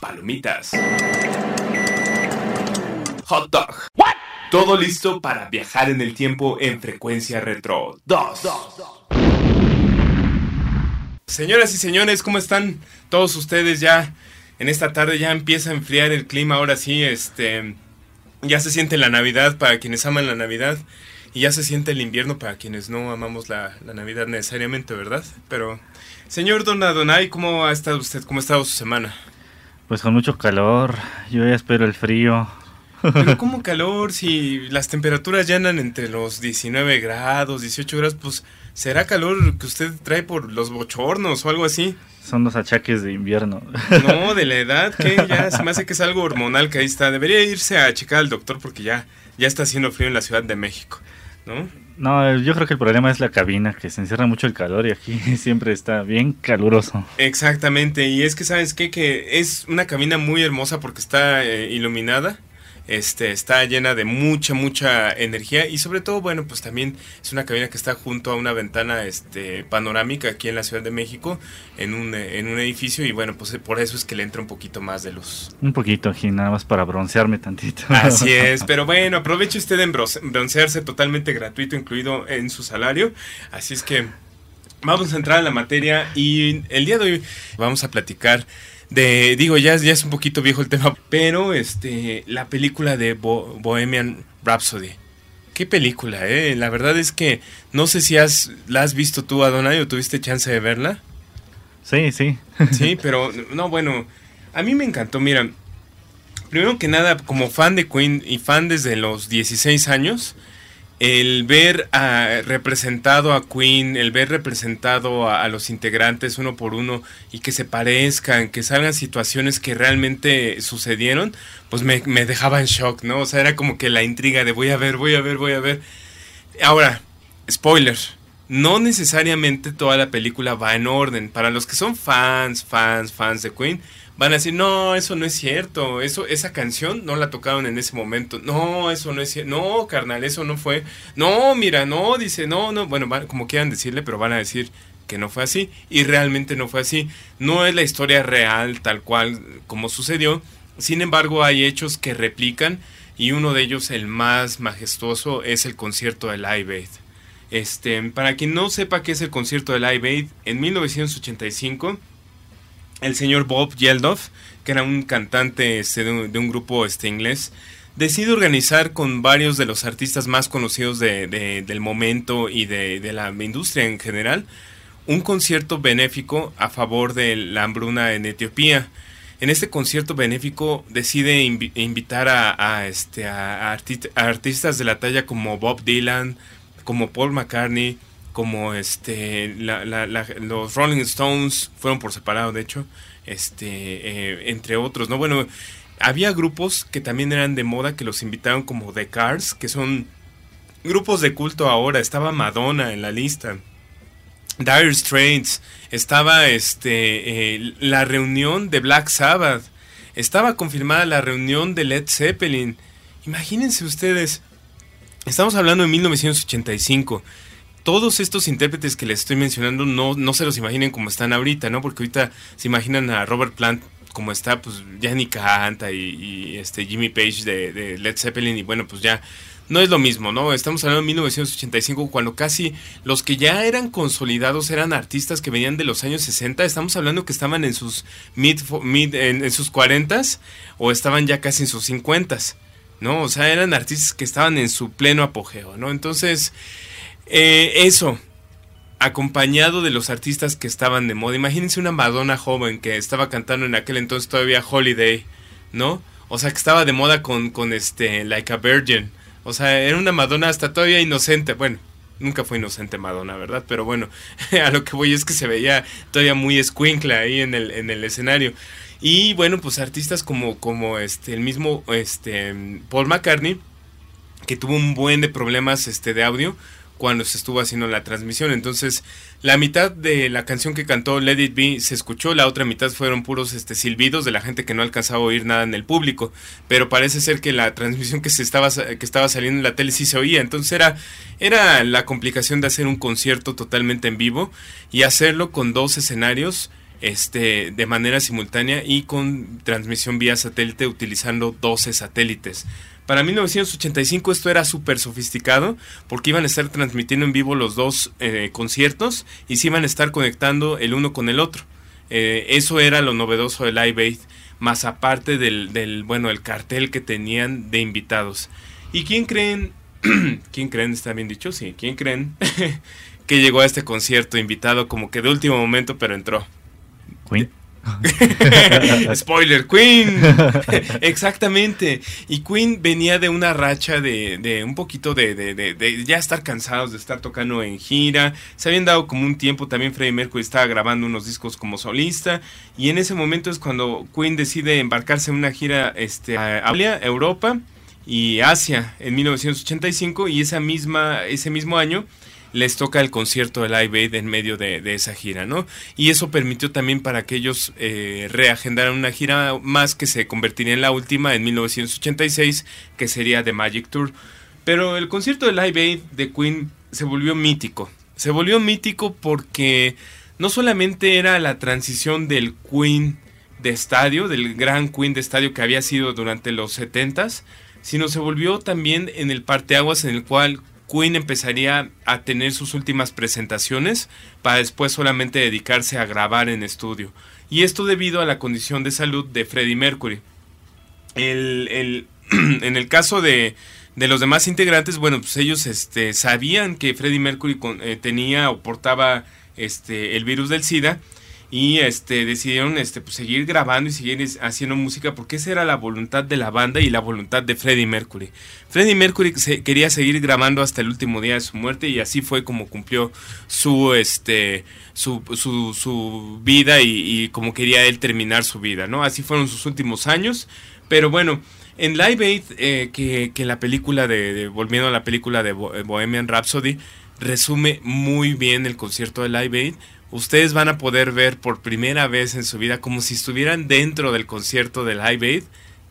Palomitas. Hot dog. Todo listo para viajar en el tiempo en frecuencia retro 2. Señoras y señores, ¿cómo están todos ustedes ya? En esta tarde ya empieza a enfriar el clima, ahora sí, este ya se siente la Navidad para quienes aman la Navidad y ya se siente el invierno para quienes no amamos la, la Navidad necesariamente, ¿verdad? Pero, señor Don Adonai, ¿cómo ha estado usted? ¿Cómo ha estado su semana? Pues con mucho calor, yo ya espero el frío. Pero ¿cómo calor? Si las temperaturas ya andan entre los 19 grados, 18 grados, pues será calor que usted trae por los bochornos o algo así. Son los achaques de invierno. No, de la edad, que ya se me hace que es algo hormonal que ahí está. Debería irse a checar al doctor porque ya, ya está haciendo frío en la Ciudad de México, ¿no? No, yo creo que el problema es la cabina, que se encierra mucho el calor y aquí siempre está bien caluroso. Exactamente, y es que sabes qué, que es una cabina muy hermosa porque está eh, iluminada este, está llena de mucha, mucha energía y sobre todo, bueno, pues también es una cabina que está junto a una ventana este, panorámica aquí en la Ciudad de México, en un, en un edificio y bueno, pues por eso es que le entra un poquito más de luz. Un poquito aquí, nada más para broncearme tantito. Así es, pero bueno, aproveche usted en broncearse totalmente gratuito, incluido en su salario, así es que... Vamos a entrar en la materia y el día de hoy vamos a platicar de digo ya, ya es un poquito viejo el tema pero este la película de Bohemian Rhapsody. Qué película eh. La verdad es que no sé si has la has visto tú Adonai o tuviste chance de verla. Sí sí. Sí pero no bueno a mí me encantó. Mira primero que nada como fan de Queen y fan desde los 16 años el ver a, representado a Queen, el ver representado a, los integrantes uno por uno y que se parezcan, que salgan situaciones que realmente sucedieron, pues me, me, dejaba en shock, ¿no? O sea, era como que la intriga de voy a ver, voy a ver, voy a ver. Ahora, spoiler, no necesariamente toda la película va en orden. Para los que son fans, fans, fans de Queen, van a decir, no, eso no es cierto, eso, esa canción no la tocaron en ese momento, no, eso no es cierto, no, carnal, eso no fue, no, mira, no, dice, no, no, bueno, como quieran decirle, pero van a decir que no fue así, y realmente no fue así, no es la historia real tal cual como sucedió, sin embargo hay hechos que replican, y uno de ellos, el más majestuoso, es el concierto de Live Aid. Este, para quien no sepa qué es el concierto de Live Aid, en 1985 el señor Bob Geldof, que era un cantante este, de, un, grupo este, inglés, decide organizar con varios de los artistas más conocidos del momento y de, la industria en general un concierto benéfico a favor de la hambruna en Etiopía. En este concierto benéfico decide invitar a, este, a, artistas de la talla como Bob Dylan, como Paul McCartney, como este los Rolling Stones fueron por separado de hecho este eh, entre otros no bueno había grupos que también eran de moda que los invitaron como The Cars que son grupos de culto ahora. Estaba Madonna en la lista Dire Straits estaba este eh, la reunión de Black Sabbath estaba confirmada la reunión de Led Zeppelin. Imagínense ustedes estamos hablando de 1985 todos estos intérpretes que les estoy mencionando no, no se los imaginen como están ahorita, ¿no? Porque ahorita se imaginan a Robert Plant como está, pues ya ni canta y, este Jimmy Page de, Led Zeppelin y bueno, pues ya no es lo mismo, ¿no? Estamos hablando de 1985 cuando casi los que ya eran consolidados eran artistas que venían de los años 60, estamos hablando que estaban en sus mid, mid en, en, sus 40s o estaban ya casi en sus 50s, ¿no? O sea, eran artistas que estaban en su pleno apogeo, ¿no? Entonces, eh, eso, acompañado de los artistas que estaban de moda. Imagínense una Madonna joven que estaba cantando en aquel entonces todavía Holiday, ¿no? O sea, que estaba de moda con, con este, Like a Virgin. O sea, era una Madonna hasta todavía inocente. Bueno, nunca fue inocente Madonna, ¿verdad? Pero bueno, a lo que voy es que se veía todavía muy escuincla ahí en el, en el escenario. Y bueno, pues artistas como, como este, el mismo este, Paul McCartney, que tuvo un buen de problemas este, de audio cuando se estuvo haciendo la transmisión. Entonces, la mitad de la canción que cantó Let It Be se escuchó, la otra mitad fueron puros este, silbidos de la gente que no alcanzaba a oír nada en el público. Pero parece ser que la transmisión que, se estaba, que estaba saliendo en la tele sí se oía. Entonces era, era la complicación de hacer un concierto totalmente en vivo y hacerlo con dos escenarios este, de manera simultánea y con transmisión vía satélite utilizando 12 satélites. Para 1985 esto era súper sofisticado porque iban a estar transmitiendo en vivo los dos eh, conciertos y se iban a estar conectando el uno con el otro. Eh, eso era lo novedoso del Live Aid, más aparte del, del, bueno, el cartel que tenían de invitados. ¿Y quién creen? ¿Quién creen? Está bien dicho, sí. ¿Quién creen que llegó a este concierto invitado como que de último momento, pero entró? Queen. Spoiler, Queen. Exactamente. Y Queen venía de una racha de, un poquito de, ya estar cansados de estar tocando en gira. Se habían dado como un tiempo, también Freddie Mercury estaba grabando unos discos como solista. Y en ese momento es cuando Queen decide embarcarse en una gira este, a Europa y Asia en 1985. Y esa misma, ese mismo año les toca el concierto del Live Aid en medio de, esa gira, ¿no? Y eso permitió también para que ellos eh, reagendaran una gira más que se convertiría en la última en 1986, que sería The Magic Tour. Pero el concierto del Live Aid de Queen se volvió mítico. Se volvió mítico porque no solamente era la transición del Queen de estadio, del gran Queen de estadio que había sido durante los 70s, sino se volvió también en el parteaguas en el cual Queen empezaría a tener sus últimas presentaciones para después solamente dedicarse a grabar en estudio. Y esto debido a la condición de salud de Freddie Mercury. en el caso de, los demás integrantes, bueno, pues ellos este, sabían que Freddie Mercury eh, tenía o portaba este, el virus del SIDA y este decidieron este pues, seguir grabando y seguir haciendo música porque esa era la voluntad de la banda y la voluntad de Freddie Mercury. Freddie Mercury quería seguir grabando hasta el último día de su muerte y así fue como cumplió su este su, su, vida y, como quería él terminar su vida, ¿no? Así fueron sus últimos años, pero bueno, en Live Aid, eh, que, que la película de, volviendo a la película de Bohemian Rhapsody, resume muy bien el concierto de Live Aid ustedes van a poder ver por primera vez en su vida como si estuvieran dentro del concierto del Live Aid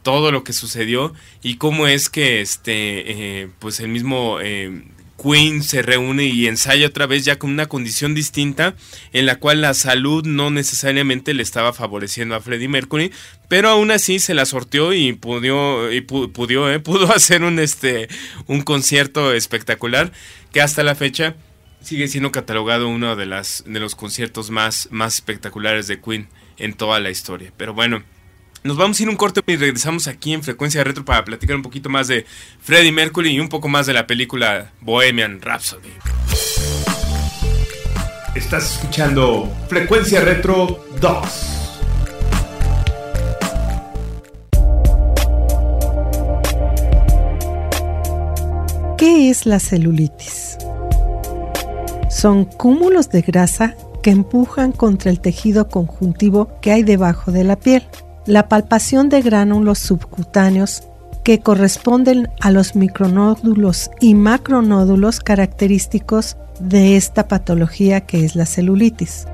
todo lo que sucedió y cómo es que este eh, pues el mismo eh, Queen se reúne y ensaya otra vez ya con una condición distinta en la cual la salud no necesariamente le estaba favoreciendo a Freddie Mercury, pero aún así se la sorteó y pudo, y pudo, eh, pudo hacer un este un concierto espectacular que hasta la fecha sigue siendo catalogado uno de, las, de los conciertos más, más espectaculares de Queen en toda la historia. Pero bueno, nos vamos a ir un corte y regresamos aquí en Frecuencia Retro para platicar un poquito más de Freddie Mercury y un poco más de la película Bohemian Rhapsody. Estás escuchando Frecuencia Retro 2. ¿Qué es la celulitis? Son cúmulos de grasa que empujan contra el tejido conjuntivo que hay debajo de la piel. La palpación de gránulos subcutáneos que corresponden a los micronódulos y macronódulos característicos de esta patología que es la celulitis.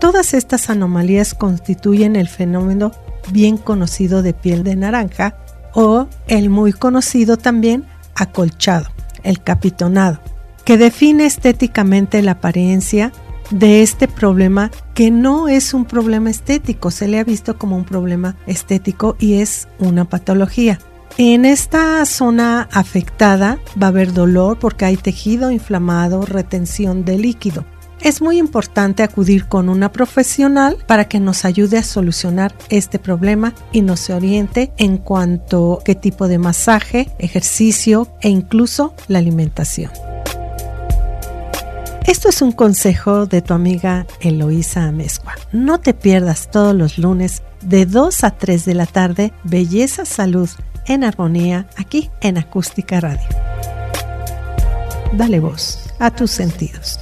Todas estas anomalías constituyen el fenómeno bien conocido de piel de naranja o el muy conocido también acolchado, el capitonado define estéticamente la apariencia de este problema que no es un problema estético, se le ha visto como un problema estético y es una patología. En esta zona afectada va a haber dolor porque hay tejido inflamado, retención de líquido. Es muy importante acudir con una profesional para que nos ayude a solucionar este problema y nos oriente en cuanto a qué tipo de masaje, ejercicio e incluso la alimentación. Esto es un consejo de tu amiga Eloísa Amezcua. No te pierdas todos los lunes de 2 a 3 de la tarde Belleza Salud en Armonía aquí en Acústica Radio. Dale voz a tus sentidos.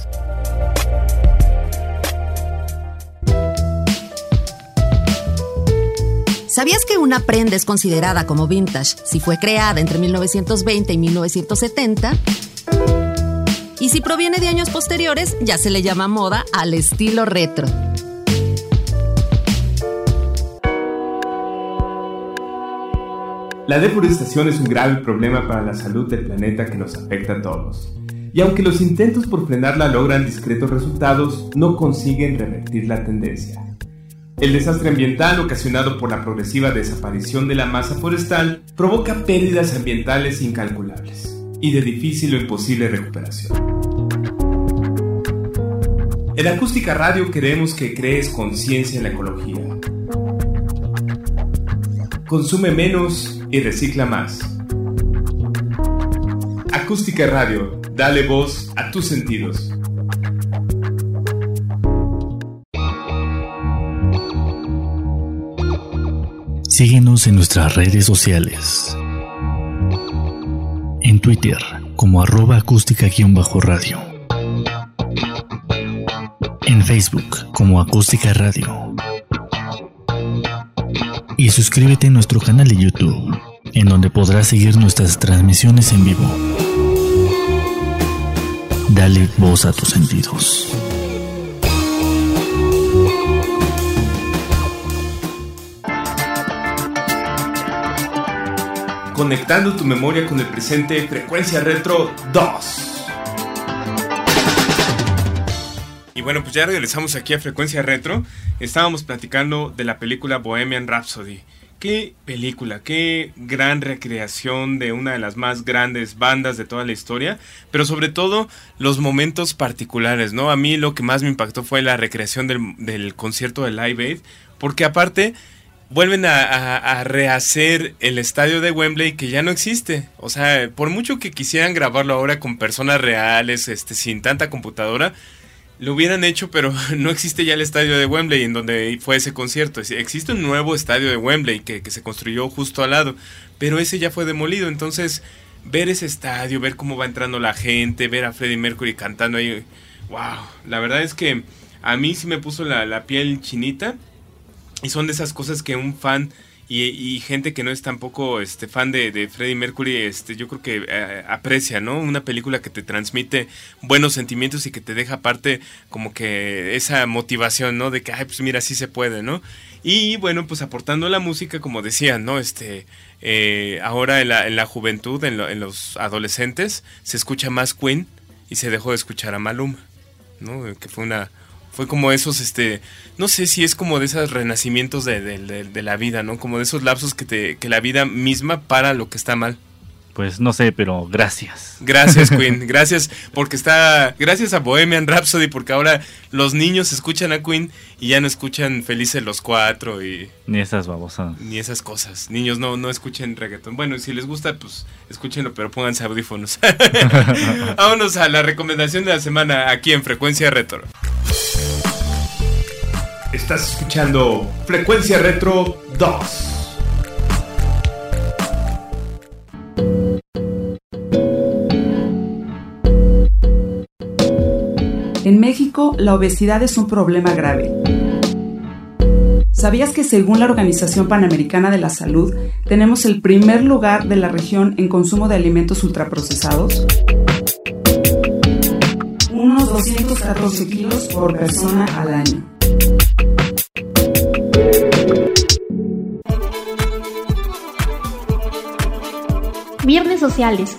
¿Sabías que una prenda es considerada como vintage si fue creada entre 1920 y 1970? Y si proviene de años posteriores, ya se le llama moda al estilo retro. La deforestación es un grave problema para la salud del planeta que nos afecta a todos. Y aunque los intentos por frenarla logran discretos resultados, no consiguen revertir la tendencia. El desastre ambiental ocasionado por la progresiva desaparición de la masa forestal provoca pérdidas ambientales incalculables y de difícil o imposible recuperación. En Acústica Radio queremos que crees conciencia en la ecología. Consume menos y recicla más. Acústica Radio, dale voz a tus sentidos. Síguenos en nuestras redes sociales. En Twitter como arroba acústica-radio. En Facebook como acústica radio y suscríbete a nuestro canal de YouTube, en donde podrás seguir nuestras transmisiones en vivo. Dale voz a tus sentidos. Conectando tu memoria con el presente, Frecuencia Retro 2. Y bueno, pues ya regresamos aquí a Frecuencia Retro. Estábamos platicando de la película Bohemian Rhapsody. Qué película, qué gran recreación de una de las más grandes bandas de toda la historia, pero sobre todo los momentos particulares, ¿no? A mí lo que más me impactó fue la recreación del, concierto de Live Aid, porque aparte vuelven a, rehacer el estadio de Wembley que ya no existe. O sea, por mucho que quisieran grabarlo ahora con personas reales, este, sin tanta computadora, lo hubieran hecho, pero no existe ya el estadio de Wembley en donde fue ese concierto. Existe un nuevo estadio de Wembley que, se construyó justo al lado, pero ese ya fue demolido. Entonces, ver ese estadio, ver cómo va entrando la gente, ver a Freddie Mercury cantando ahí, wow, la verdad es que a mí sí me puso la, la piel chinita y son de esas cosas que un fan y, gente que no es tampoco este fan de, Freddie Mercury, este, yo creo que eh, aprecia, ¿no? Una película que te transmite buenos sentimientos y que te deja aparte como que esa motivación, ¿no? De que, ay, pues mira, sí se puede, ¿no? Y bueno, pues aportando la música, como decían, ¿no? Este, eh, ahora en la, en la juventud, en, en, los adolescentes, se escucha más Queen y se dejó de escuchar a Maluma, ¿no? Que fue una, fue como esos, este, no sé si es como de esos renacimientos de, de, la vida, ¿no? Como de esos lapsos que, te, que la vida misma para lo que está mal. Pues no sé, pero gracias. Gracias, Queen. Gracias porque está. Gracias a Bohemian Rhapsody, porque ahora los niños escuchan a Queen y ya no escuchan Felices los Cuatro y. Ni esas babosas. Ni esas cosas. Niños no, no escuchen reggaeton. Bueno, si les gusta, pues escúchenlo, pero pónganse audífonos. Vámonos a la recomendación de la semana aquí en Frecuencia Retro. Estás escuchando Frecuencia Retro 2. En México, la obesidad es un problema grave. ¿Sabías que según la Organización Panamericana de la Salud, tenemos el primer lugar de la región en consumo de alimentos ultraprocesados? Unos 214 kilos por persona al año. Viernes Sociales.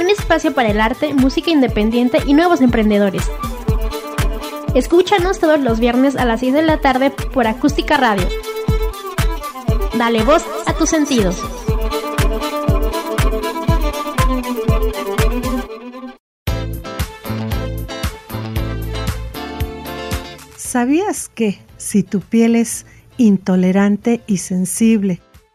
Un espacio para el arte, música independiente y nuevos emprendedores. Escúchanos todos los viernes a las 6 de la tarde por Acústica Radio. Dale voz a tus sentidos. ¿Sabías que si tu piel es intolerante y sensible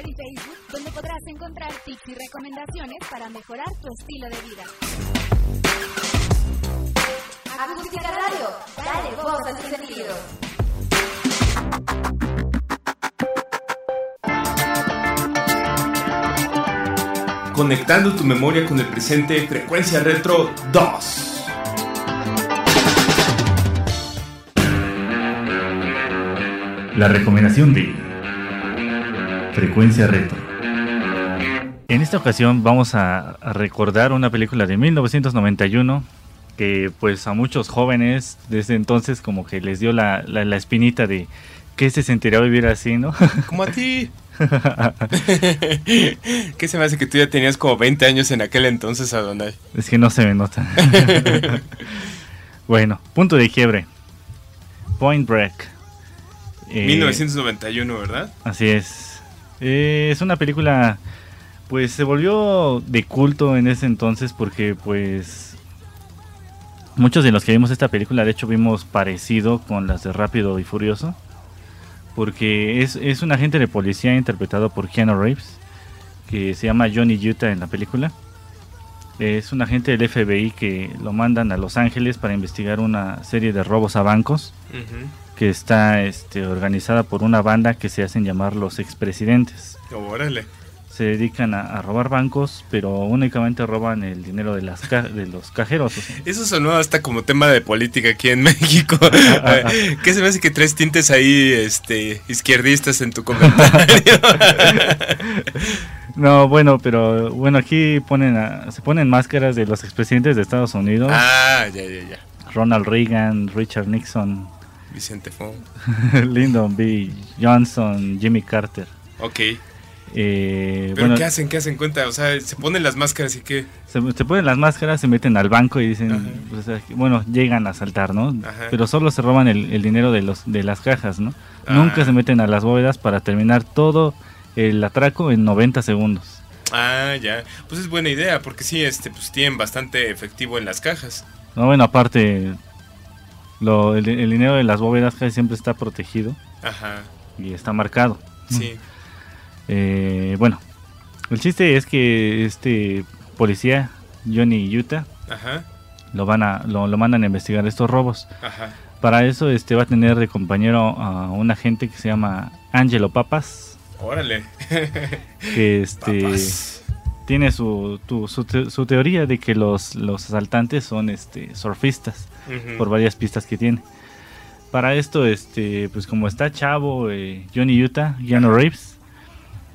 Twitter y Facebook, donde podrás encontrar tips y recomendaciones para mejorar tu estilo de vida. Acústica Radio, dale voz a tus sentidos. Conectando tu memoria con el presente, Frecuencia Retro 2. La recomendación de Frecuencia Retro. En esta ocasión vamos a, recordar una película de 1991 que pues a muchos jóvenes desde entonces como que les dio la, la, la espinita de qué se sentiría vivir así, ¿no? Como a ti. ¿Qué se me hace que tú ya tenías como 20 años en aquel entonces, Adonai? Es que no se me nota. bueno, punto de quiebre. Point Break. Eh, 1991, ¿verdad? Así es. Eh, es una película, pues se volvió de culto en ese entonces porque pues muchos de los que vimos esta película de hecho vimos parecido con las de Rápido y Furioso. Porque es, es un agente de policía interpretado por Keanu Reeves, que se llama Johnny Utah en la película. Es un agente del FBI que lo mandan a Los Ángeles para investigar una serie de robos a bancos. Que está este, organizada por una banda que se hacen llamar los expresidentes. Órale. Se dedican a, a, robar bancos, pero únicamente roban el dinero de, las de los cajeros. O sea. Eso sonó hasta como tema de política aquí en México. ¿Qué se me hace que tres tintes ahí este, izquierdistas en tu comentario? no, bueno, pero bueno, aquí ponen a, se ponen máscaras de los expresidentes de Estados Unidos. Ah, ya, ya, ya. Ronald Reagan, Richard Nixon, Vicente Fox, Lyndon B. Johnson, Jimmy Carter. Ok. Eh, ¿Pero bueno, qué hacen? ¿Qué hacen cuenta? O sea, se ponen las máscaras y qué? Se, se ponen las máscaras, se meten al banco y dicen, pues, bueno, llegan a saltar, ¿no? Ajá. Pero solo se roban el, el, dinero de los de las cajas, ¿no? Ah. Nunca se meten a las bóvedas para terminar todo el atraco en 90 segundos. Ah, ya. Pues es buena idea, porque sí, este, pues tienen bastante efectivo en las cajas. No, bueno, aparte, lo, el, el, dinero de las bóvedas casi siempre está protegido. Ajá. Y está marcado. Sí. Eh, bueno, el chiste es que este policía, Johnny Utah, Ajá. lo van a, lo, lo, mandan a investigar estos robos. Ajá. Para eso este va a tener de compañero a un agente que se llama Angelo Papas. Órale. que este Papas. Tiene su, tu, su, te, su, teoría de que los, los asaltantes son este surfistas uh -huh. por varias pistas que tiene. Para esto, este, pues como está chavo, eh, Johnny Utah, Keanu Reeves,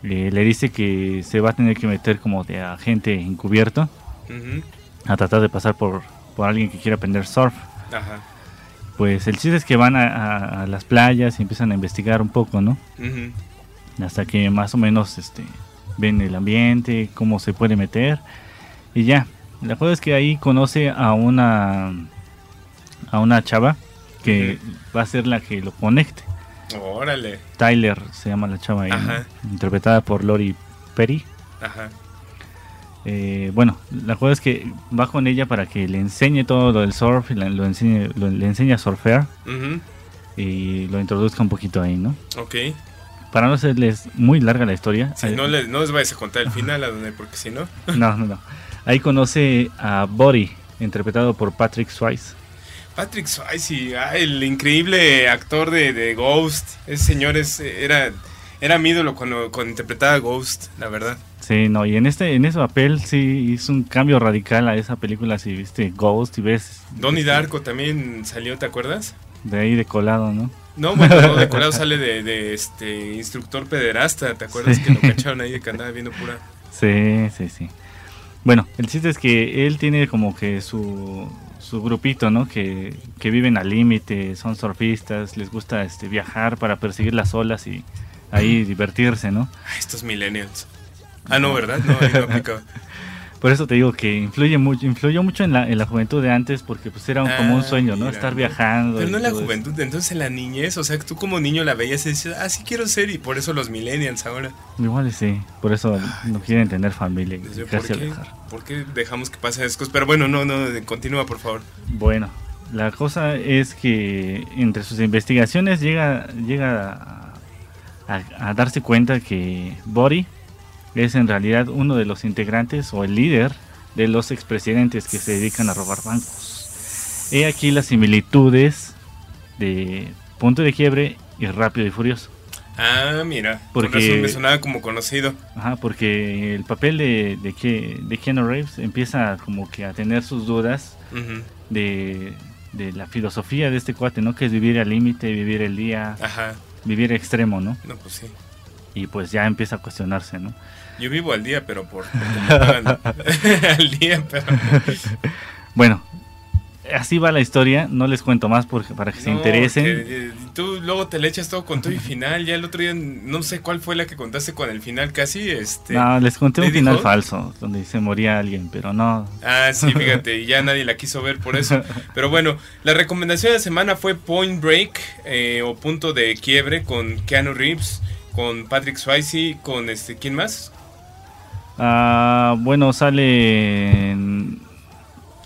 eh, le dice que se va a tener que meter como de agente encubierto uh -huh. a tratar de pasar por, por alguien que quiera aprender surf. Ajá. Pues el chiste es que van a, a, a, las playas y empiezan a investigar un poco, ¿no? Uh -huh. Hasta que más o menos este, ven el ambiente, cómo se puede meter y ya. La cosa es que ahí conoce a una a una chava que uh -huh. va a ser la que lo conecte. Órale. Tyler se llama la chava ahí, ¿no? interpretada por Lori Perry. Ajá. Eh, bueno, la cosa es que va con ella para que le enseñe todo lo del surf, lo enseñe, lo, le enseñe a surfear uh -huh. y lo introduzca un poquito ahí, ¿no? Ok. Para no hacerles muy larga la historia. Sí, no, les, no les vayas a contar el final, a donde, porque si no. no, no, no. Ahí conoce a Buddy, interpretado por Patrick Swayze. Patrick Swayze, ah, el increíble actor de, de, Ghost. Ese señor es, era, era mi ídolo cuando, cuando interpretaba Ghost, la verdad. Sí, no, y en este en ese papel sí hizo un cambio radical a esa película, si viste Ghost y ves... Donnie este, Darko también salió, ¿te acuerdas? De ahí de colado, ¿no? No, bueno, no, de colado sale de, de, este instructor pederasta, ¿te acuerdas sí. que lo cacharon ahí de que andaba viendo pura? Sí, sí, sí. Bueno, el chiste es que él tiene como que su, su grupito, ¿no? Que, que viven al límite, son surfistas, les gusta este viajar para perseguir las olas y ahí divertirse, ¿no? Ay, estos millennials. Ah, no, ¿verdad? No, ahí no aplicaba. Por eso te digo que influye mucho, influyó mucho en la, en la juventud de antes porque pues era un- como un Ah, sueño, ¿no? mira. Estar viajando. Pero no en la eso. juventud, entonces en la niñez, o sea, tú como niño la veías y decías, ah, sí quiero ser, y por eso los millennials ahora. Igual sí, por eso no quieren tener familia y ¿Por qué, viajar. por qué dejamos que pasen esas cosas? Pero bueno, no, no, continúa, por favor. Bueno, la cosa es que entre sus investigaciones llega, llega a, a- a darse cuenta que Body es en realidad uno de los integrantes o el líder de los expresidentes que se dedican a robar bancos. He aquí las similitudes de Punto de Quiebre y Rápido y Furioso. Ah, mira, Porque- por razón me sonaba como conocido. Ajá, porque el papel de, de, Ke- de Keanu Reeves empieza como que a tener sus dudas de, de la filosofía de este cuate, ¿no? Que es vivir al límite, vivir el día, Ajá, vivir extremo, ¿no? no, pues sí. Y pues ya empieza a cuestionarse, ¿no? Yo vivo al día, pero por... al día, pero... Bueno, así va la historia, no les cuento más porque, para que se No, interesen. que, eh, tú luego te le echas todo con todo y final. Ya el otro día, no sé cuál fue la que contaste con el final casi. Este, No, les conté un ¿le final dijo? falso, donde se moría alguien, pero no. Ah, sí, fíjate, y ya nadie la quiso ver por eso. Pero bueno, la recomendación de la semana fue Point Break eh, o Punto de Quiebre con Keanu Reeves, con Patrick Swayze, con este, ¿quién más? Ah, bueno, sale. en-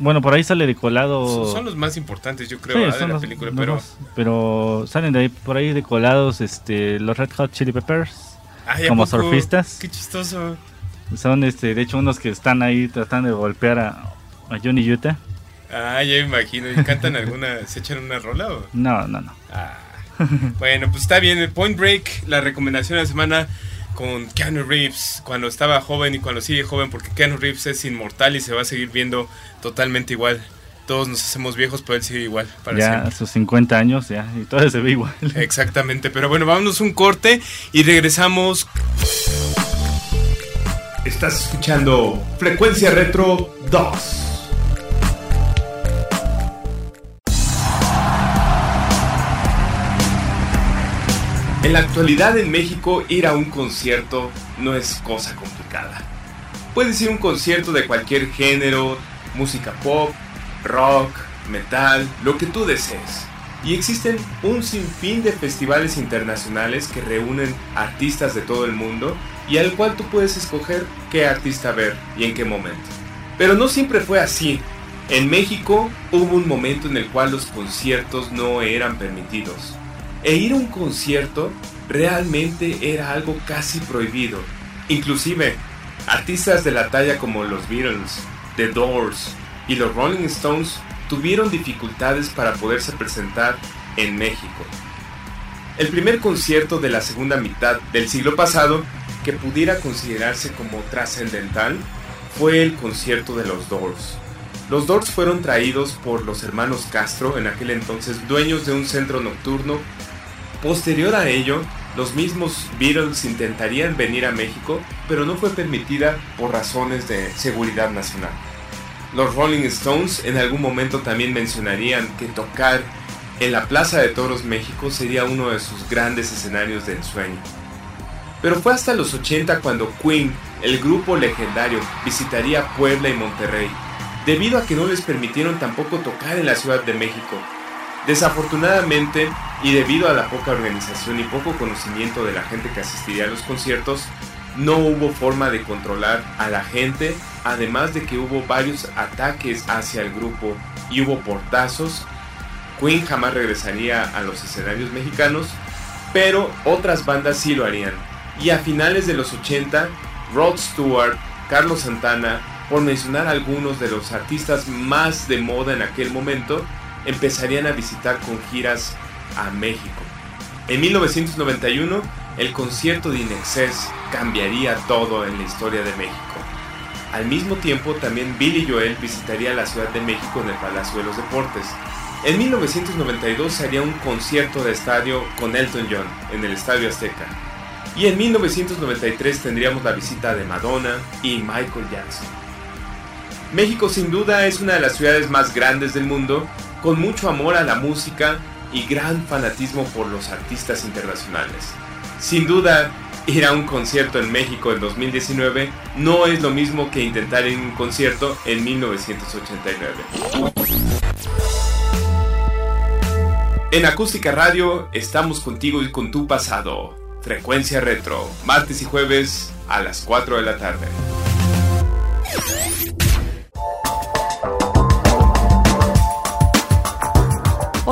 Bueno, por ahí sale de colado. Son, son los más importantes, yo creo, Sí, de la los- película. los Pero, más, pero salen de ahí, por ahí de colados este, los Red Hot Chili Peppers. Ay, ¿a como poco? surfistas. Qué chistoso. Son, este, de hecho, unos que están ahí tratando de golpear a, a Johnny Utah. Ah, ya me imagino. ¿Y cantan alguna, se echan una rola o? No, no, no. Ah. Bueno, pues está bien. Point Break, la recomendación de la semana con Keanu Reeves, cuando estaba joven y cuando sigue joven, porque Keanu Reeves es inmortal y se va a seguir viendo totalmente igual. Todos nos hacemos viejos, pero él sigue igual para ya siempre. a sus 50 años, ya, y todavía se ve igual. Exactamente, pero bueno, vámonos un corte y regresamos. Estás escuchando Frecuencia Retro 2. En la actualidad en México ir a un concierto no es cosa complicada. Puedes ir a un concierto de cualquier género, música pop, rock, metal, lo que tú desees. Y existen un sinfín de festivales internacionales que reúnen artistas de todo el mundo y al cual tú puedes escoger qué artista ver y en qué momento. Pero no siempre fue así. En México hubo un momento en el cual los conciertos no eran permitidos. E ir a un concierto realmente era algo casi prohibido. Inclusive, artistas de la talla como los Beatles, The Doors y los Rolling Stones tuvieron dificultades para poderse presentar en México. El primer concierto de la segunda mitad del siglo pasado que pudiera considerarse como trascendental fue el concierto de los Doors. Los Doors fueron traídos por los hermanos Castro, en aquel entonces dueños de un centro nocturno. Posterior a ello, los mismos Beatles intentarían venir a México, pero no fue permitida por razones de seguridad nacional. Los Rolling Stones en algún momento también mencionarían que tocar en la Plaza de Toros México sería uno de sus grandes escenarios de ensueño. Pero fue hasta los 80 cuando Queen, el grupo legendario, visitaría Puebla y Monterrey, debido a que no les permitieron tampoco tocar en la Ciudad de México. Desafortunadamente, y debido a la poca organización y poco conocimiento de la gente que asistiría a los conciertos, no hubo forma de controlar a la gente, además de que hubo varios ataques hacia el grupo y hubo portazos. Queen jamás regresaría a los escenarios mexicanos, pero otras bandas sí lo harían. Y a finales de los 80, Rod Stewart, Carlos Santana, por mencionar algunos de los artistas más de moda en aquel momento, empezarían a visitar con giras a México. En 1991, el concierto de Inexcess cambiaría todo en la historia de México. Al mismo tiempo, también Billy Joel visitaría la Ciudad de México en el Palacio de los Deportes. En 1992 se haría un concierto de estadio con Elton John en el Estadio Azteca. Y en 1993 tendríamos la visita de Madonna y Michael Jackson. México sin duda es una de las ciudades más grandes del mundo, con mucho amor a la música y gran fanatismo por los artistas internacionales. Sin duda, ir a un concierto en México en 2019 no es lo mismo que intentar ir a un concierto en 1989. En Acústica Radio estamos contigo y con tu pasado. Frecuencia Retro, martes y jueves a las 4 de la tarde.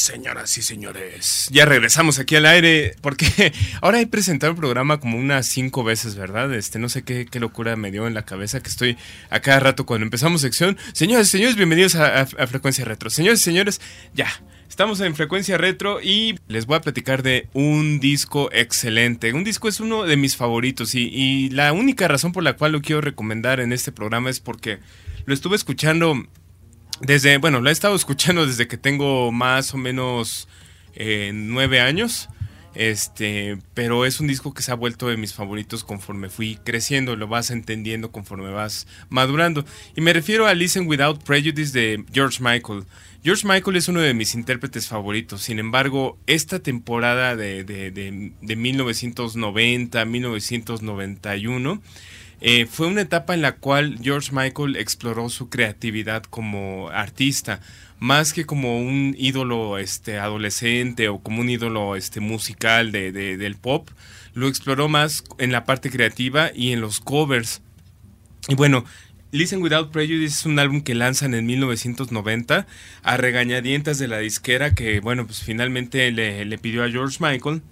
Señoras y señores, ya regresamos aquí al aire porque ahora he presentado el programa como unas cinco veces, ¿verdad? Este, no sé qué, locura me dio en la cabeza que estoy a cada rato cuando empezamos sección. Señores y señores, bienvenidos a, Frecuencia Retro. Señores y señores, ya, Estamos en Frecuencia Retro y les voy a platicar de un disco excelente. Un disco es uno de mis favoritos y, la única razón por la cual lo quiero recomendar en este programa es porque lo estuve escuchando desde, bueno, lo he estado escuchando desde que tengo más o menos eh, nueve años. Este, pero es un disco que se ha vuelto de mis favoritos conforme fui creciendo, lo vas entendiendo conforme vas madurando. Y me refiero a Listen Without Prejudice de George Michael. George Michael es uno de mis intérpretes favoritos, sin embargo, esta temporada de, de, de, de 1990, 1991, eh, fue una etapa en la cual George Michael exploró su creatividad como artista, más que como un ídolo este, adolescente o como un ídolo este, musical de, de, del pop, lo exploró más en la parte creativa y en los covers. Y bueno, Listen Without Prejudice es un álbum que lanzan en 1990 a regañadientas de la disquera que, bueno, pues finalmente le, le pidió a George Michael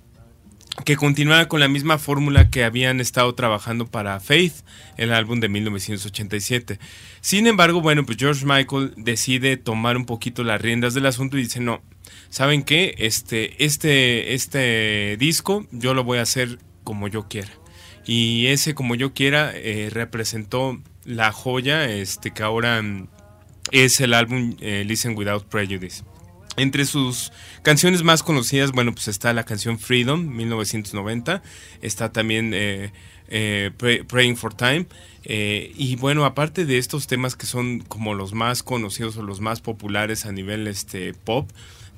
que continuara con la misma fórmula que habían estado trabajando para Faith, el álbum de 1987. Sin embargo, bueno, pues George Michael decide tomar un poquito las riendas del asunto y dice, no, ¿saben qué? Este, este, este disco yo lo voy a hacer como yo quiera. Y ese como yo quiera eh, representó la joya este, que ahora mm, es el álbum eh, Listen Without Prejudice. Entre sus canciones más conocidas, bueno, pues está la canción Freedom, 1990. Está también eh, eh, Pray, Praying for Time. Eh, y bueno, aparte de estos temas que son como los más conocidos o los más populares a nivel este, pop,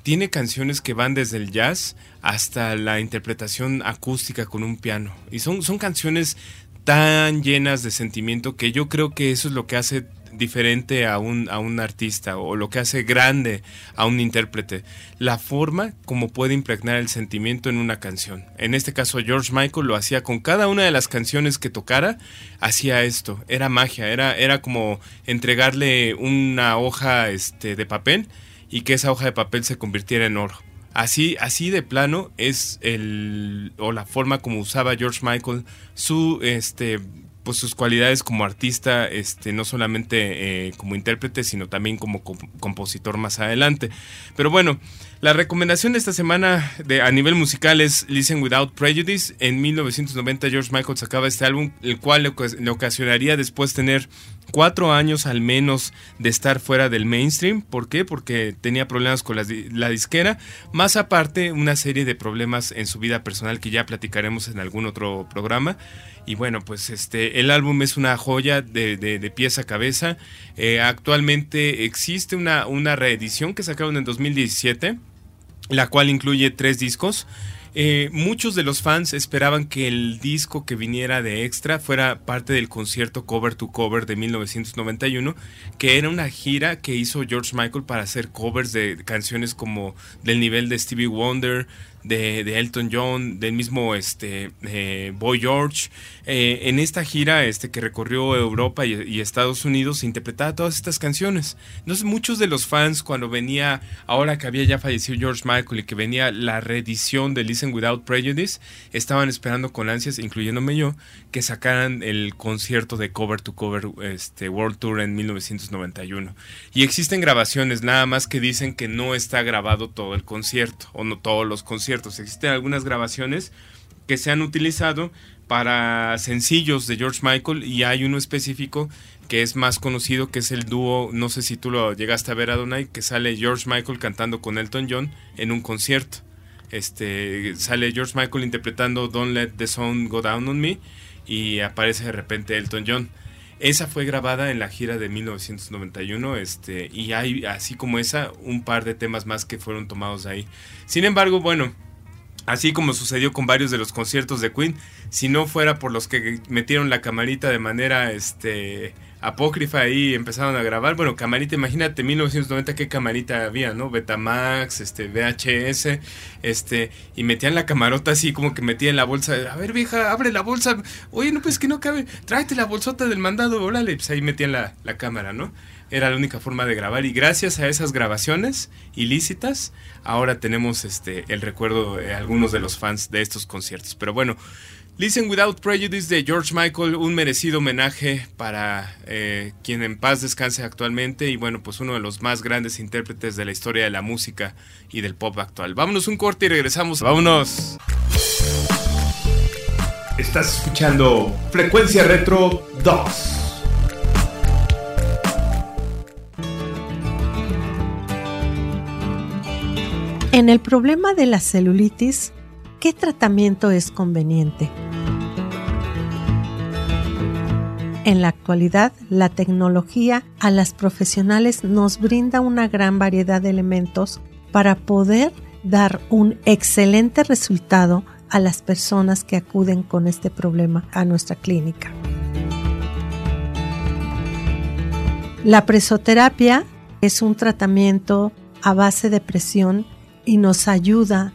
tiene canciones que van desde el jazz hasta la interpretación acústica con un piano. Y son, son canciones tan llenas de sentimiento que yo creo que eso es lo que hace diferente a un, a un artista o lo que hace grande a un intérprete, la forma como puede impregnar el sentimiento en una canción. En este caso George Michael lo hacía con cada una de las canciones que tocara, hacía esto, era magia, era, era como entregarle una hoja este, de papel y que esa hoja de papel se convirtiera en oro. Así, así de plano es el o la forma como usaba George Michael su este pues sus cualidades como artista, este, no solamente eh, como intérprete, sino también como compositor más adelante. Pero bueno, la recomendación de esta semana de, a nivel musical es Listen Without Prejudice. En 1990 George Michael sacaba este álbum, el cual le, ocasionaría después tener cuatro años al menos de estar fuera del mainstream. ¿Por qué? Porque tenía problemas con la, la, disquera, más aparte una serie de problemas en su vida personal que ya platicaremos en algún otro programa. Y bueno, pues este, el álbum es una joya de, de, pies a cabeza. Eh, actualmente existe una, una reedición que sacaron en 2017, la cual incluye tres discos. Eh, muchos de los fans esperaban que el disco que viniera de extra fuera parte del concierto Cover to Cover de 1991, que era una gira que hizo George Michael para hacer covers de canciones como del nivel de Stevie Wonder, de, Elton John, del mismo este, eh, Boy George. Eh, en esta gira este, que recorrió Europa y, Estados Unidos, interpretaba todas estas canciones. Entonces, muchos de los fans, cuando venía, ahora que había ya fallecido George Michael y que venía la reedición de Listen Without Prejudice, estaban esperando con ansias, incluyéndome yo, que sacaran el concierto de Cover to Cover este, World Tour en 1991. Y existen grabaciones, nada más que dicen que no está grabado todo el concierto, o no todos los conciertos. Existen algunas grabaciones que se han utilizado para sencillos de George Michael y hay uno específico que es más conocido, que es el dúo, no sé si tú lo llegaste a ver, Adonai, que sale George Michael cantando con Elton John en un concierto. Este, sale George Michael interpretando Don't Let the Sun Go Down on Me y aparece de repente Elton John. Esa fue grabada en la gira de 1991, este, y hay, así como esa, un par de temas más que fueron tomados ahí. Sin embargo, bueno, así como sucedió con varios de los conciertos de Queen, si no fuera por los que metieron la camarita de manera, este, apócrifa ahí empezaron a grabar. Bueno, camarita, imagínate, 1990 qué camarita había, ¿no? Betamax, este, VHS, este, y metían la camarota así como que metían la bolsa. A ver, vieja, abre la bolsa. Oye, no, pues que no cabe. Tráete la bolsota del mandado, órale. Pues ahí metían la, la cámara, ¿no? Era la única forma de grabar y gracias a esas grabaciones ilícitas ahora tenemos este el recuerdo de algunos de los fans de estos conciertos. Pero bueno, Listen Without Prejudice de George Michael, un merecido homenaje para eh, quien en paz descanse actualmente y bueno, pues uno de los más grandes intérpretes de la historia de la música y del pop actual. Vámonos un corte y regresamos. Vámonos. Estás escuchando Frecuencia Retro 2. En el problema de la celulitis, ¿qué tratamiento es conveniente? En la actualidad, la tecnología a las profesionales nos brinda una gran variedad de elementos para poder dar un excelente resultado a las personas que acuden con este problema a nuestra clínica. La presoterapia es un tratamiento a base de presión y nos ayuda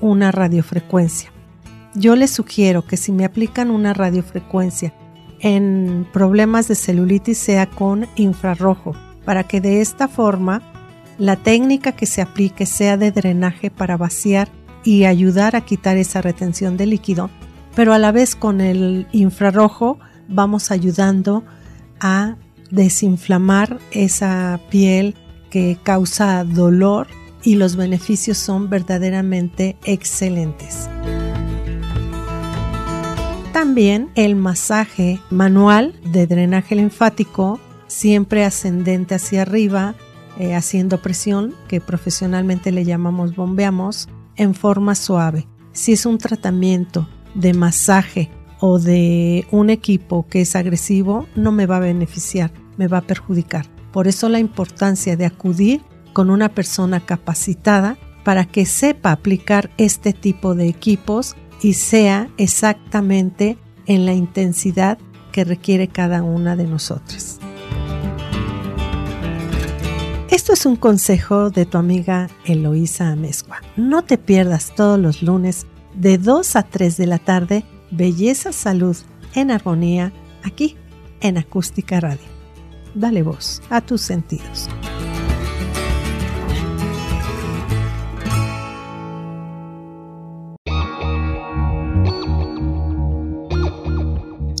una radiofrecuencia. Yo les sugiero que si me aplican una radiofrecuencia en problemas de celulitis sea con infrarrojo, para que de esta forma la técnica que se aplique sea de drenaje para vaciar y ayudar a quitar esa retención de líquido, pero a la vez con el infrarrojo vamos ayudando a desinflamar esa piel que causa dolor y los beneficios son verdaderamente excelentes. También el masaje manual de drenaje linfático, siempre ascendente hacia arriba, eh, haciendo presión, que profesionalmente le llamamos bombeamos, en forma suave. Si es un tratamiento de masaje o de un equipo que es agresivo, no me va a beneficiar, me va a perjudicar. Por eso la importancia de acudir con una persona capacitada para que sepa aplicar este tipo de equipos y sea exactamente en la intensidad que requiere cada una de nosotras. Esto es un consejo de tu amiga Eloísa Amezcua. No te pierdas todos los lunes de 2 a 3 de la tarde Belleza Salud en Armonía aquí en Acústica Radio. Dale voz a tus sentidos.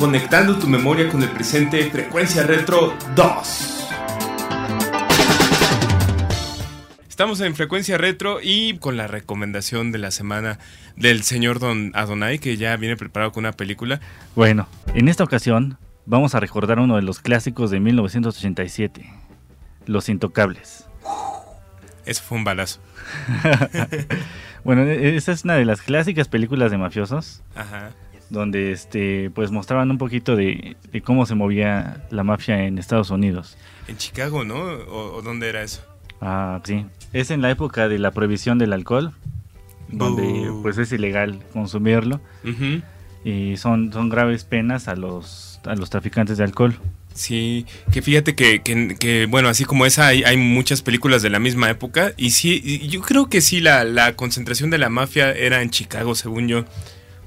Conectando tu memoria con el presente, Frecuencia Retro 2. Estamos en Frecuencia Retro y con la recomendación de la semana del señor Don Adonai, que ya viene preparado con una película. Bueno, en esta ocasión vamos a recordar uno de los clásicos de 1987, Los Intocables. Eso fue un balazo. bueno, e- esa es una de las clásicas películas de mafiosos. Ajá. Donde este, pues mostraban un poquito de, de cómo se movía la mafia en Estados Unidos. En Chicago, ¿no? ¿O, o dónde era eso? Ah, sí. Es en la época de la prohibición del alcohol, donde pues es ilegal consumirlo y son, son graves penas a los, a los traficantes de alcohol. Sí, que fíjate que, que- que, bueno, así como esa, hay, hay muchas películas de la misma época. Y sí, yo creo que sí, la, la concentración de la mafia era en Chicago, según yo.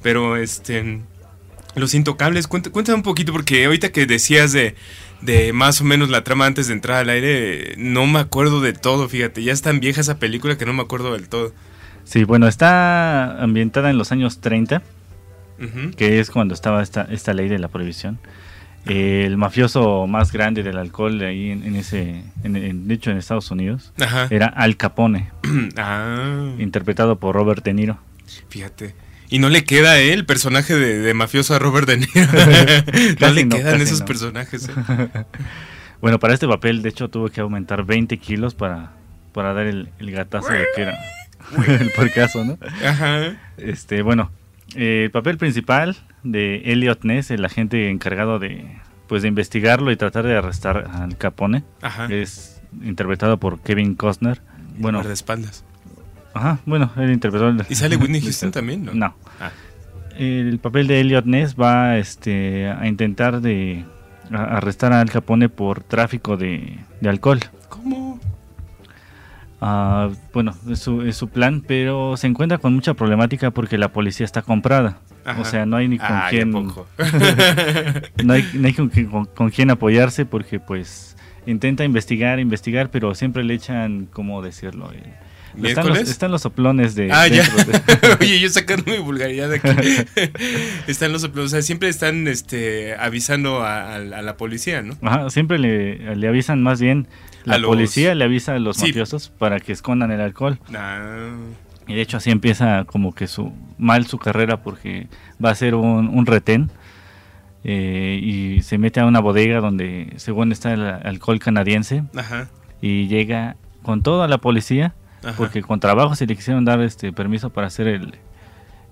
Pero, este. Los Intocables, cuént- cuéntame un poquito, porque ahorita que decías de, de más o menos la trama antes de entrar al aire, no me acuerdo de todo, fíjate. Ya es tan vieja esa película que no me acuerdo del todo. Sí, bueno, está ambientada en los años 30, Ujú. que es cuando estaba esta, esta ley de la prohibición. El mafioso más grande del alcohol de ahí en, en ese, en, en- de hecho en Estados Unidos, Ajá. era Al Capone, ah, interpretado por Robert De Niro. fíjate. Y no le queda eh, el personaje de, de mafioso a Robert De Niro. no le no, quedan esos no. personajes. eh. Bueno, para este papel, de hecho, tuvo que aumentar 20 kilos para, para dar el, el gatazo de que era el porcazo, ¿no? Ajá. Este, bueno, eh, el papel principal de Elliot Ness, el agente encargado de, pues, de investigarlo y tratar de arrestar al Capone, Ajá. es interpretado por Kevin Costner. Bueno, Guardaespaldas. Ajá, bueno, él interpretó. el- ¿Y sale Whitney Houston también? No. No. Ah. El papel de Elliot Ness va este, a intentar de a- arrestar a Al Capone por tráfico de, de alcohol. ¿Cómo? Ah, bueno, es su, es su plan, pero se encuentra con mucha problemática porque la policía está comprada. Ajá. O sea, no hay ni con Ay, ¿a quién no hay, no hay con, con- con quién apoyarse porque pues intenta investigar, investigar, pero siempre le echan, ¿cómo decirlo? Eh, están, los, ¿Miércoles? están los soplones de... Ah, ya. de- Oye, yo sacando mi vulgaridad de aquí. están los o sea, siempre están este avisando a, a- a la policía, ¿no? Ajá, siempre le, le avisan más bien, la los- policía le avisa a los Sí. mafiosos para que escondan el alcohol. Ah, Y de hecho así empieza como que su mal su carrera porque va a ser un, un retén eh, y se mete a una bodega donde según está el alcohol canadiense ajá. y llega con toda la policía Ajá. porque con trabajo se le quisieron dar este permiso para hacer el,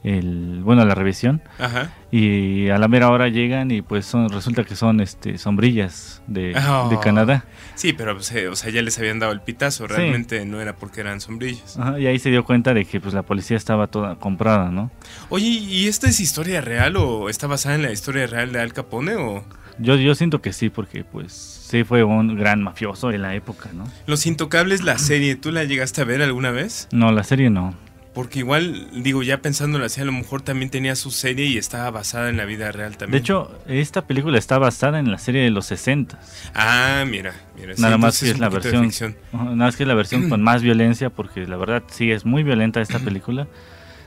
el bueno la revisión Ajá. y a la mera hora llegan y pues son resulta que son este sombrillas de, Oh. de Canadá Sí, pero pues, eh, o sea, ya les habían dado el pitazo. Sí. Realmente no era porque eran sombrillas. Ajá, y ahí se dio cuenta de que pues la policía estaba toda comprada no Oye, ¿y esta es historia real o está basada en la historia real de Al Capone o Yo, yo siento que sí, porque pues sí fue un gran mafioso de la época, ¿no? Los Intocables, la serie, ¿tú la llegaste a ver alguna vez? No, la serie no. Porque igual, digo, ya pensándolo así, a lo mejor también tenía su serie y estaba basada en la vida real también. De hecho, esta película está basada en la serie de los 60. Ah, mira, mira. sí, Nada más entonces que es la versión. Nada más que es la versión con más violencia, porque la verdad sí es muy violenta esta película.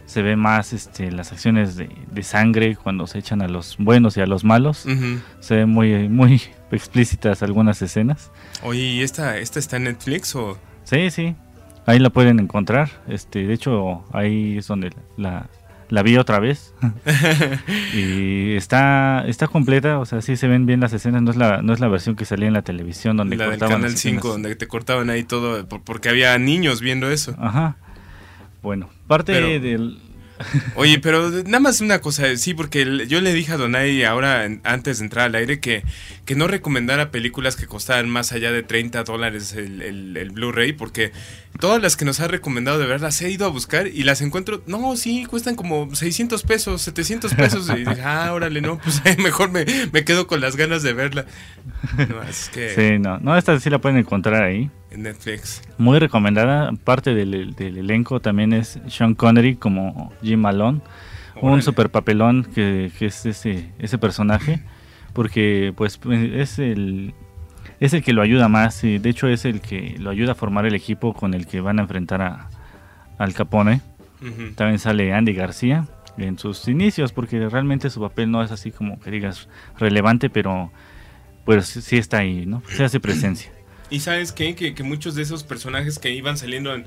Se ve más este, las acciones de, de sangre cuando se echan a los buenos y a los malos. Ujú. Se ven muy, muy explícitas algunas escenas. Oye, ¿y esta, esta está en Netflix o...? Sí, sí. Ahí la pueden encontrar. Este, de hecho, ahí es donde la, la vi otra vez. y está, está completa, o sea, sí se ven bien las escenas. No es la, no es la versión que salía en la televisión donde la del cortaban Canal las 5, escenas. donde te cortaban ahí todo, por- porque había niños viendo eso. Ajá. Bueno, parte Pero- del. Oye, pero nada más una cosa, sí, porque yo le dije a Donai ahora, antes de entrar al aire, que, que no recomendara películas que costaran más allá de 30 dólares el, el- el Blu-ray, porque todas las que nos ha recomendado de ver las he ido a buscar y las encuentro, no, sí, cuestan como 600 pesos, 700 pesos, y dije, ah, órale, no, pues mejor me, me quedo con las ganas de verla. No, es que Sí, no, no, esta sí la pueden encontrar ahí. en Netflix. Muy recomendada. Parte del, del elenco también es Sean Connery como Jim Malone. Un super papelón que, que es ese, ese personaje. Porque pues es el, es el que lo ayuda más. Y de hecho es el que lo ayuda a formar el equipo con el que van a enfrentar a, al Capone. También sale Andy García. en sus inicios, porque realmente su papel no es así como que digas relevante, pero pues sí está ahí, ¿no? Se hace presencia. Y sabes qué? Que, que, muchos de esos personajes que iban saliendo en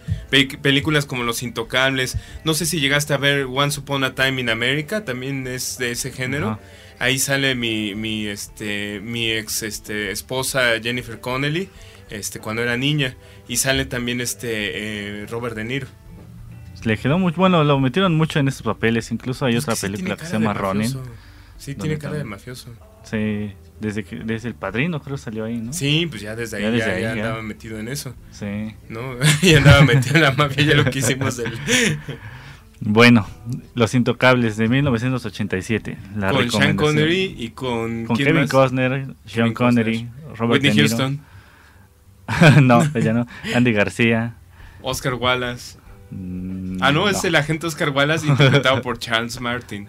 películas como Los Intocables, no sé si llegaste a ver Once Upon a Time in America, también es de ese género. Ahí sale mi, mi, este, mi ex este, esposa Jennifer Connelly, este, cuando era niña. Y sale también este eh, Robert De Niro. Le quedó mucho, bueno, lo metieron mucho en estos papeles. Incluso hay otra película que se llama Ronin. Sí, tiene cara de mafioso. Sí, desde que desde el padrino creo salió ahí, ¿no? Sí, pues ya desde ahí ya, andaba metido en eso. Sí. ¿No? ya andaba metido en la mafia, ya lo que hicimos Bueno, Los Intocables de 1987. La con Sean Connery y con, con Kevin Costner, Sean Connery, Robert Whitney Houston. no, ya no. Andy García. Oscar Wallace. Mm, ah, no, es el agente Oscar Wallace interpretado por Charles Martin.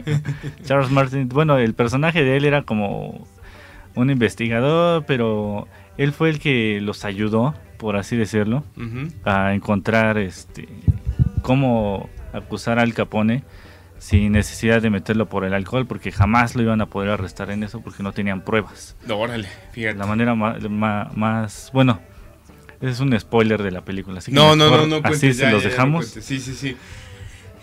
Charles Martin, bueno, el personaje de él era como un investigador, pero él fue el que los ayudó, por así decirlo, a encontrar este cómo acusar al Capone sin necesidad de meterlo por el alcohol, porque jamás lo iban a poder arrestar en eso porque no tenían pruebas. órale, fíjate. La manera más, más bueno, es un spoiler de la película. Así no, no, no, no, Así se los dejamos. sí, sí, sí.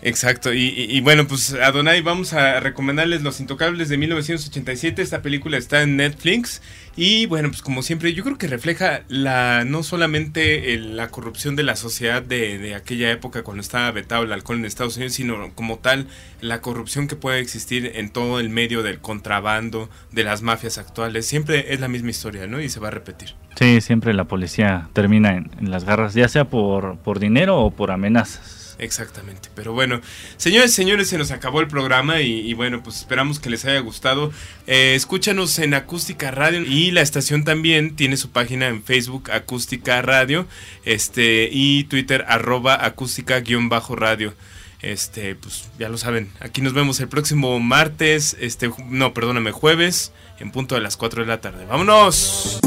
Exacto, y, bueno, pues Adonai, vamos a recomendarles Los Intocables de 1987. Esta película está en Netflix. Y bueno, pues como siempre, yo creo que refleja la no solamente la corrupción de la sociedad de, de, aquella época cuando estaba vetado el alcohol en Estados Unidos, sino como tal la corrupción que puede existir en todo el medio del contrabando, de las mafias actuales. Siempre es la misma historia, ¿no? Y se va a repetir. Sí, siempre la policía termina en, en las garras, ya sea por, por dinero o por amenazas. Exactamente. Pero bueno, señores, señores, se nos acabó el programa y, bueno, pues esperamos que les haya gustado. Eh, escúchanos en Acústica Radio y la estación también tiene su página en Facebook Acústica Radio este y Twitter arroba acústica-radio. Este, pues ya lo saben, aquí nos vemos el próximo martes, este, no, perdóname, jueves, en punto de las 4 de la tarde. ¡Vámonos!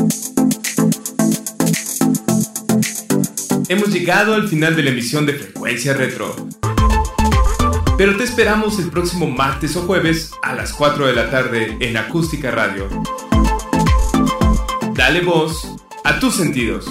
Hemos llegado al final de la emisión de Frecuencia Retro. Pero te esperamos el próximo martes o jueves a las 4 de la tarde en Acústica Radio. Dale voz a tus sentidos.